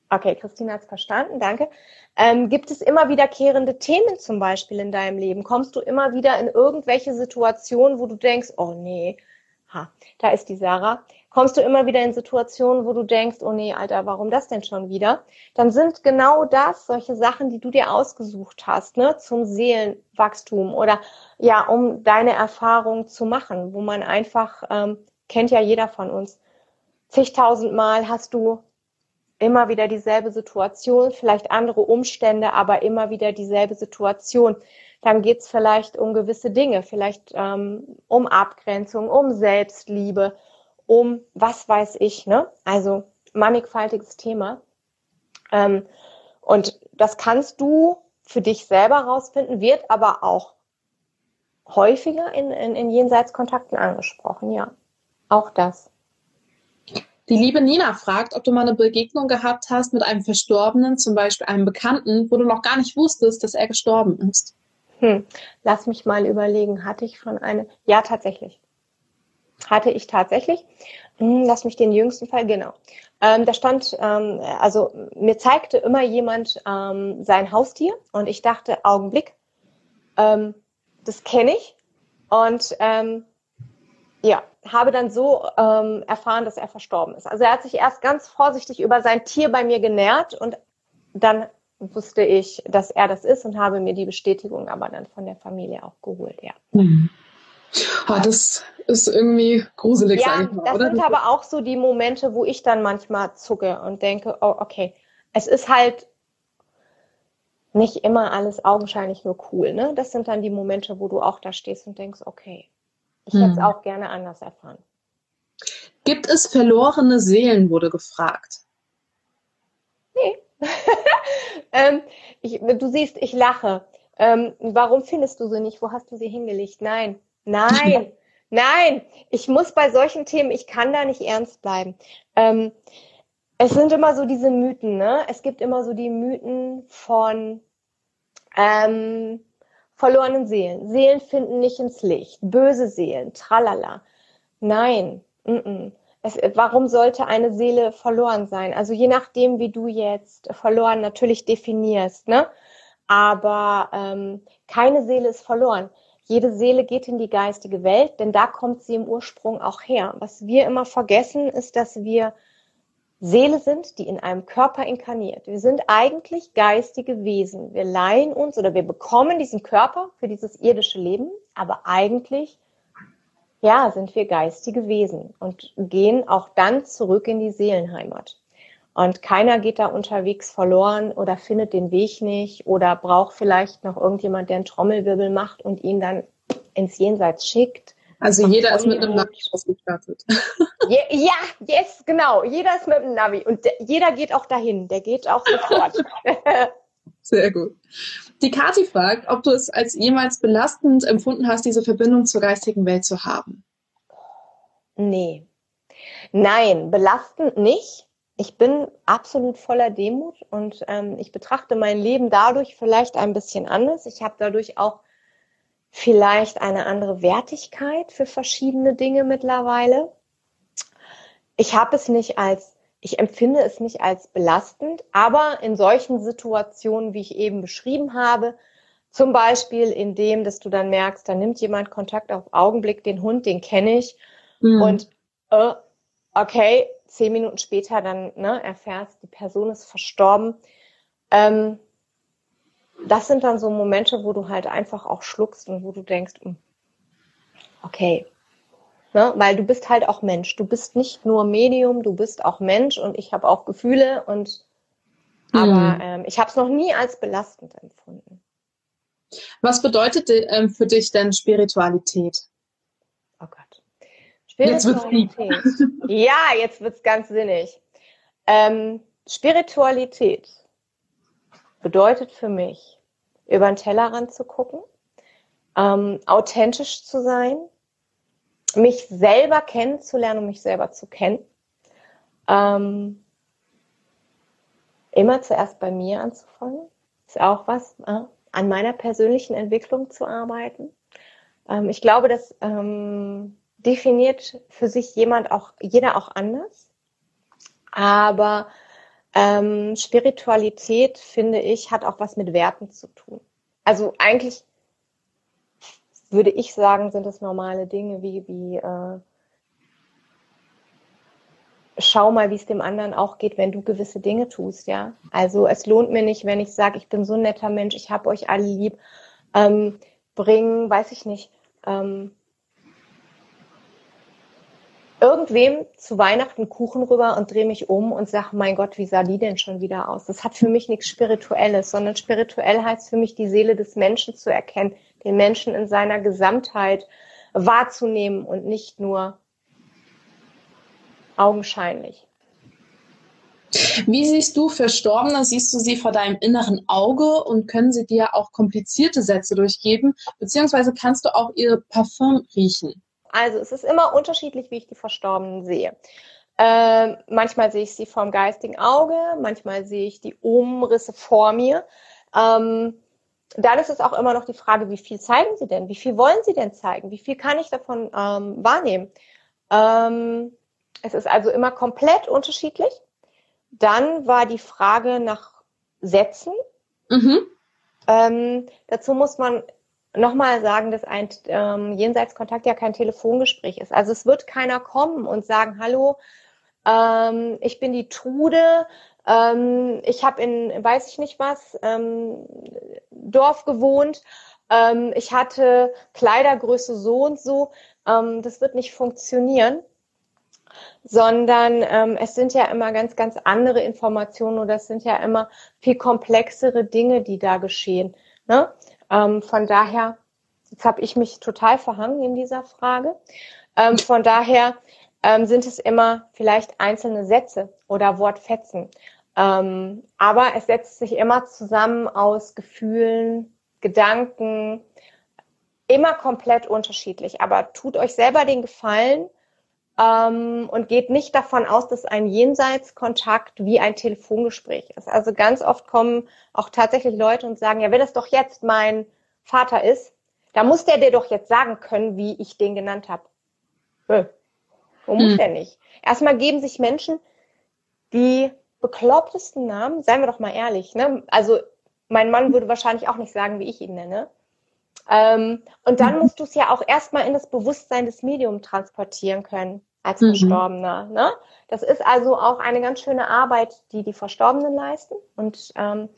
okay, Christine hat es verstanden, danke, ähm, gibt es immer wiederkehrende Themen zum Beispiel in deinem Leben? Kommst du immer wieder in irgendwelche Situationen, wo du denkst, oh nee, ha, da ist die Sarah. Kommst du immer wieder in Situationen, wo du denkst, oh nee, Alter, warum das denn schon wieder? Dann sind genau das solche Sachen, die du dir ausgesucht hast, ne, zum Seelenwachstum oder ja, um deine Erfahrung zu machen, wo man einfach, ähm, kennt ja jeder von uns, zigtausendmal hast du immer wieder dieselbe Situation, vielleicht andere Umstände, aber immer wieder dieselbe Situation. Dann geht's vielleicht um gewisse Dinge, vielleicht ähm, um Abgrenzung, um Selbstliebe, um was weiß ich, ne? Also mannigfaltiges Thema. Ähm, und das kannst du für dich selber rausfinden, wird aber auch häufiger in, in, in Jenseitskontakten angesprochen, ja. Auch das. Die liebe Nina fragt, ob du mal eine Begegnung gehabt hast mit einem Verstorbenen, zum Beispiel einem Bekannten, wo du noch gar nicht wusstest, dass er gestorben ist. Hm. Lass mich mal überlegen, hatte ich von einer, ja, tatsächlich. Hatte ich tatsächlich. Hm, lass mich den jüngsten Fall, genau. Ähm, da stand, ähm, also mir zeigte immer jemand ähm, sein Haustier und ich dachte, Augenblick, ähm, das kenne ich. Und ähm, ja, habe dann so ähm, erfahren, dass er verstorben ist. Also er hat sich erst ganz vorsichtig über sein Tier bei mir genährt und dann wusste ich, dass er das ist und habe mir die Bestätigung aber dann von der Familie auch geholt, ja. Mhm. Oh, das ist irgendwie gruselig, ja, sag ich mal, das oder? sind aber auch so die Momente, wo ich dann manchmal zucke und denke, oh, okay, es ist halt nicht immer alles augenscheinlich nur cool, ne? Das sind dann die Momente, wo du auch da stehst und denkst, okay, ich hätte es Hm. auch gerne anders erfahren. Gibt es verlorene Seelen, wurde gefragt. [LAUGHS] ähm, ich, du siehst, ich lache. Ähm, warum findest du sie nicht? Wo hast du sie hingelegt? Nein, nein, nein. Ich muss bei solchen Themen, ich kann da nicht ernst bleiben. Ähm, es sind immer so diese Mythen, ne? Es gibt immer so die Mythen von ähm, verlorenen Seelen. Seelen finden nicht ins Licht. Böse Seelen, tralala. Nein, mm -mm. Es, warum sollte eine Seele verloren sein? Also je nachdem, wie du jetzt verloren natürlich definierst, ne? Aber ähm, keine Seele ist verloren. Jede Seele geht in die geistige Welt, denn da kommt sie im Ursprung auch her. Was wir immer vergessen, ist, dass wir Seele sind, die in einem Körper inkarniert. Wir sind eigentlich geistige Wesen. Wir leihen uns oder wir bekommen diesen Körper für dieses irdische Leben, aber eigentlich ja, sind wir geistige Wesen und gehen auch dann zurück in die Seelenheimat. Und keiner geht da unterwegs verloren oder findet den Weg nicht oder braucht vielleicht noch irgendjemand, der einen Trommelwirbel macht und ihn dann ins Jenseits schickt. Also jeder ist mit einem. Navi ausgestattet. [LAUGHS] Je, ja, yes, genau. Jeder ist mit dem Navi und der, jeder geht auch dahin. Der geht auch sofort. [LAUGHS] Sehr gut. Die Kathi fragt, ob du es als jemals belastend empfunden hast, diese Verbindung zur geistigen Welt zu haben. nee. Nein, belastend nicht. Ich bin absolut voller Demut und ähm, ich betrachte mein Leben dadurch vielleicht ein bisschen anders. Ich habe dadurch auch vielleicht eine andere Wertigkeit für verschiedene Dinge mittlerweile. Ich habe es nicht als ich empfinde es nicht als belastend, aber in solchen Situationen, wie ich eben beschrieben habe, zum Beispiel in dem, dass du dann merkst, da nimmt jemand Kontakt auf Augenblick, den Hund, den kenne ich mhm. und äh, okay, zehn Minuten später dann ne, erfährst, die Person ist verstorben. Ähm, das sind dann so Momente, wo du halt einfach auch schluckst und wo du denkst, hm, okay, Ne? Weil du bist halt auch Mensch. Du bist nicht nur Medium, du bist auch Mensch und ich habe auch Gefühle und aber ähm, ich habe es noch nie als belastend empfunden. Was bedeutet ähm, für dich denn Spiritualität? Spiritualität. Jetzt [LAUGHS] ja, jetzt wird's ganz sinnig. Ähm, Spiritualität bedeutet für mich, über den Tellerrand zu gucken, ähm, authentisch zu sein, mich selber kennenzulernen und mich selber zu kennen. Ähm, immer zuerst bei mir anzufangen. Ist auch was, äh, an meiner persönlichen Entwicklung zu arbeiten. Ähm, ich glaube, das ähm, definiert für sich jemand auch, jeder auch anders. Aber ähm, Spiritualität, finde ich, hat auch was mit Werten zu tun. Also eigentlich würde ich sagen, sind es normale Dinge wie, wie äh, schau mal, wie es dem anderen auch geht, wenn du gewisse Dinge tust, ja. Also es lohnt mir nicht, wenn ich sage, ich bin so ein netter Mensch, ich habe euch alle lieb, ähm, bringen, weiß ich nicht, ähm, irgendwem zu Weihnachten Kuchen rüber und drehe mich um und sage, mein Gott, wie sah die denn schon wieder aus? Das hat für mich nichts Spirituelles, sondern spirituell heißt für mich, die Seele des Menschen zu erkennen, den Menschen in seiner Gesamtheit wahrzunehmen und nicht nur augenscheinlich. Wie siehst du Verstorbene? Siehst du sie vor deinem inneren Auge und können sie dir auch komplizierte Sätze durchgeben? Beziehungsweise kannst du auch ihr Parfum riechen? Also es ist immer unterschiedlich, wie ich die Verstorbenen sehe. Ähm, manchmal sehe ich sie vom geistigen Auge, manchmal sehe ich die Umrisse vor mir. Ähm, dann ist es auch immer noch die Frage, wie viel zeigen Sie denn? Wie viel wollen Sie denn zeigen? Wie viel kann ich davon ähm, wahrnehmen? Ähm, es ist also immer komplett unterschiedlich. Dann war die Frage nach Sätzen. Mhm. Ähm, dazu muss man nochmal sagen, dass ein ähm, Jenseitskontakt ja kein Telefongespräch ist. Also es wird keiner kommen und sagen, hallo, ähm, ich bin die Trude, ähm, ich habe in, weiß ich nicht was, ähm, Dorf gewohnt. Ähm, ich hatte Kleidergröße so und so. Ähm, das wird nicht funktionieren, sondern ähm, es sind ja immer ganz, ganz andere Informationen oder es sind ja immer viel komplexere Dinge, die da geschehen. Ne? Ähm, von daher, jetzt habe ich mich total verhangen in dieser Frage. Ähm, von daher ähm, sind es immer vielleicht einzelne Sätze oder Wortfetzen. Ähm, aber es setzt sich immer zusammen aus Gefühlen, Gedanken, immer komplett unterschiedlich. Aber tut euch selber den Gefallen ähm, und geht nicht davon aus, dass ein Jenseitskontakt wie ein Telefongespräch ist. Also ganz oft kommen auch tatsächlich Leute und sagen, ja, wenn es doch jetzt mein Vater ist, da muss der dir doch jetzt sagen können, wie ich den genannt habe. Äh, wo muss hm. der nicht? Erstmal geben sich Menschen, die beklopptesten Namen, seien wir doch mal ehrlich, ne? Also mein Mann würde wahrscheinlich auch nicht sagen, wie ich ihn nenne. Ähm, und dann mhm. musst du es ja auch erstmal in das Bewusstsein des Mediums transportieren können als mhm. Verstorbener. Ne? Das ist also auch eine ganz schöne Arbeit, die die Verstorbenen leisten. Und ähm,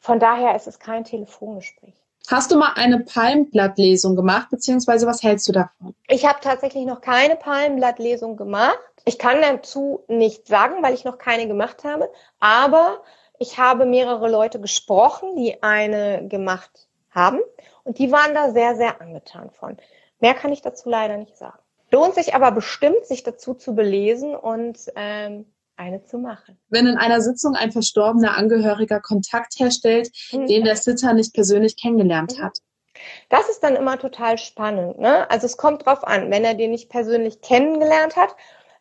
von daher ist es kein Telefongespräch. Hast du mal eine Palmblattlesung gemacht, beziehungsweise was hältst du davon? Ich habe tatsächlich noch keine Palmblattlesung gemacht. Ich kann dazu nichts sagen, weil ich noch keine gemacht habe. Aber ich habe mehrere Leute gesprochen, die eine gemacht haben. Und die waren da sehr, sehr angetan von. Mehr kann ich dazu leider nicht sagen. Lohnt sich aber bestimmt, sich dazu zu belesen und ähm, eine zu machen. Wenn in einer Sitzung ein verstorbener Angehöriger Kontakt herstellt, mhm. den der Sitter nicht persönlich kennengelernt mhm. hat. Das ist dann immer total spannend. Ne? Also es kommt drauf an, wenn er den nicht persönlich kennengelernt hat,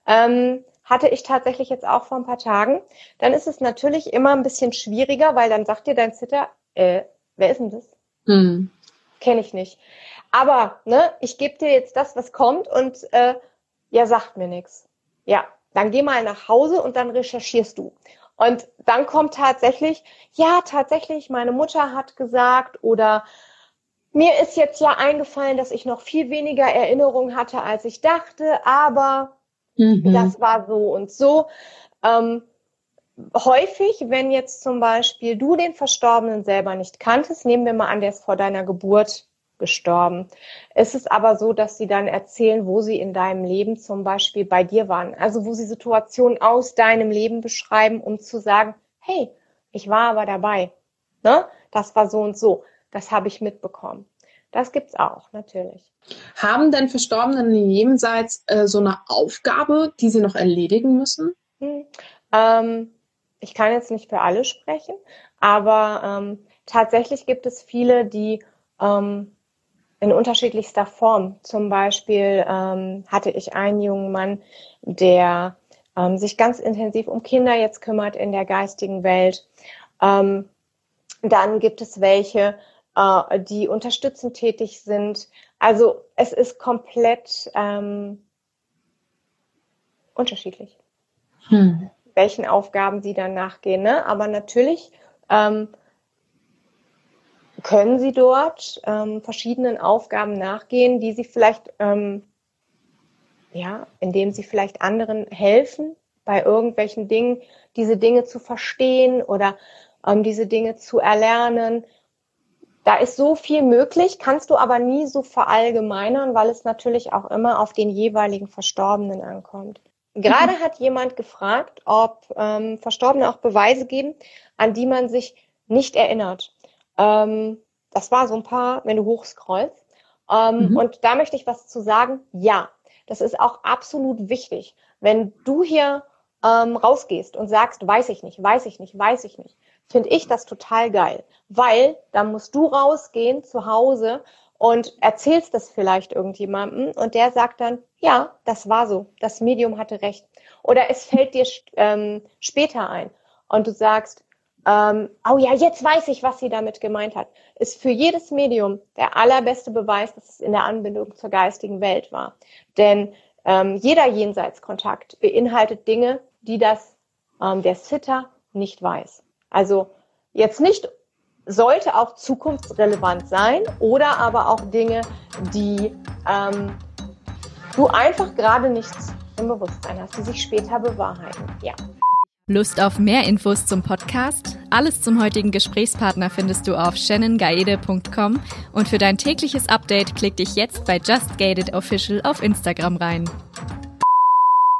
ähm, hatte ich tatsächlich jetzt auch vor ein paar Tagen, dann ist es natürlich immer ein bisschen schwieriger, weil dann sagt dir dein Sitter, äh, wer ist denn das? Mhm. Kenne ich nicht. Aber ne, ich gebe dir jetzt das, was kommt und äh, ja, sagt mir nichts. Ja, dann geh mal nach Hause und dann recherchierst du. Und dann kommt tatsächlich, ja, tatsächlich, meine Mutter hat gesagt oder mir ist jetzt ja eingefallen, dass ich noch viel weniger Erinnerung hatte, als ich dachte, aber mhm. das war so und so. Ähm, häufig, wenn jetzt zum Beispiel du den Verstorbenen selber nicht kanntest, nehmen wir mal an, der ist vor deiner Geburt gestorben. Es ist aber so, dass sie dann erzählen, wo sie in deinem Leben zum Beispiel bei dir waren. Also wo sie Situationen aus deinem Leben beschreiben, um zu sagen, hey, ich war aber dabei. Ne? Das war so und so. Das habe ich mitbekommen. Das gibt's auch, natürlich. Haben denn Verstorbenen jenseits äh, so eine Aufgabe, die sie noch erledigen müssen? Hm. Ähm, ich kann jetzt nicht für alle sprechen, aber ähm, tatsächlich gibt es viele, die ähm, in unterschiedlichster Form. Zum Beispiel ähm, hatte ich einen jungen Mann, der ähm, sich ganz intensiv um Kinder jetzt kümmert in der geistigen Welt. Ähm, dann gibt es welche, äh, die unterstützend tätig sind. Also es ist komplett ähm, unterschiedlich, hm. Welchen Aufgaben sie dann nachgehen. Ne? Aber natürlich ähm, können Sie dort ähm, verschiedenen Aufgaben nachgehen, die Sie vielleicht, ähm, ja, indem Sie vielleicht anderen helfen, bei irgendwelchen Dingen, diese Dinge zu verstehen oder ähm, diese Dinge zu erlernen. Da ist so viel möglich, kannst du aber nie so verallgemeinern, weil es natürlich auch immer auf den jeweiligen Verstorbenen ankommt. Gerade mhm. hat jemand gefragt, ob ähm, Verstorbene auch Beweise geben, an die man sich nicht erinnert. Ähm, das war so ein paar, wenn du hochscrollst. Ähm, mhm. Und da möchte ich was zu sagen. Ja, das ist auch absolut wichtig. Wenn du hier ähm, rausgehst und sagst, weiß ich nicht, weiß ich nicht, weiß ich nicht, finde ich das total geil. Weil dann musst du rausgehen zu Hause und erzählst das vielleicht irgendjemandem und der sagt dann, ja, das war so, das Medium hatte recht. Oder es fällt dir ähm, später ein und du sagst, ähm, oh ja, jetzt weiß ich, was sie damit gemeint hat, ist für jedes Medium der allerbeste Beweis, dass es in der Anbindung zur geistigen Welt war. Denn ähm, jeder Jenseitskontakt beinhaltet Dinge, die das ähm, der Sitter nicht weiß. Also jetzt nicht sollte auch zukunftsrelevant sein oder aber auch Dinge, die ähm, du einfach gerade nicht im Bewusstsein hast, die sich später bewahrheiten. Ja. Lust auf mehr Infos zum Podcast? Alles zum heutigen Gesprächspartner findest du auf shannongaede.com und für dein tägliches Update klick dich jetzt bei Just Gated Official auf Instagram rein.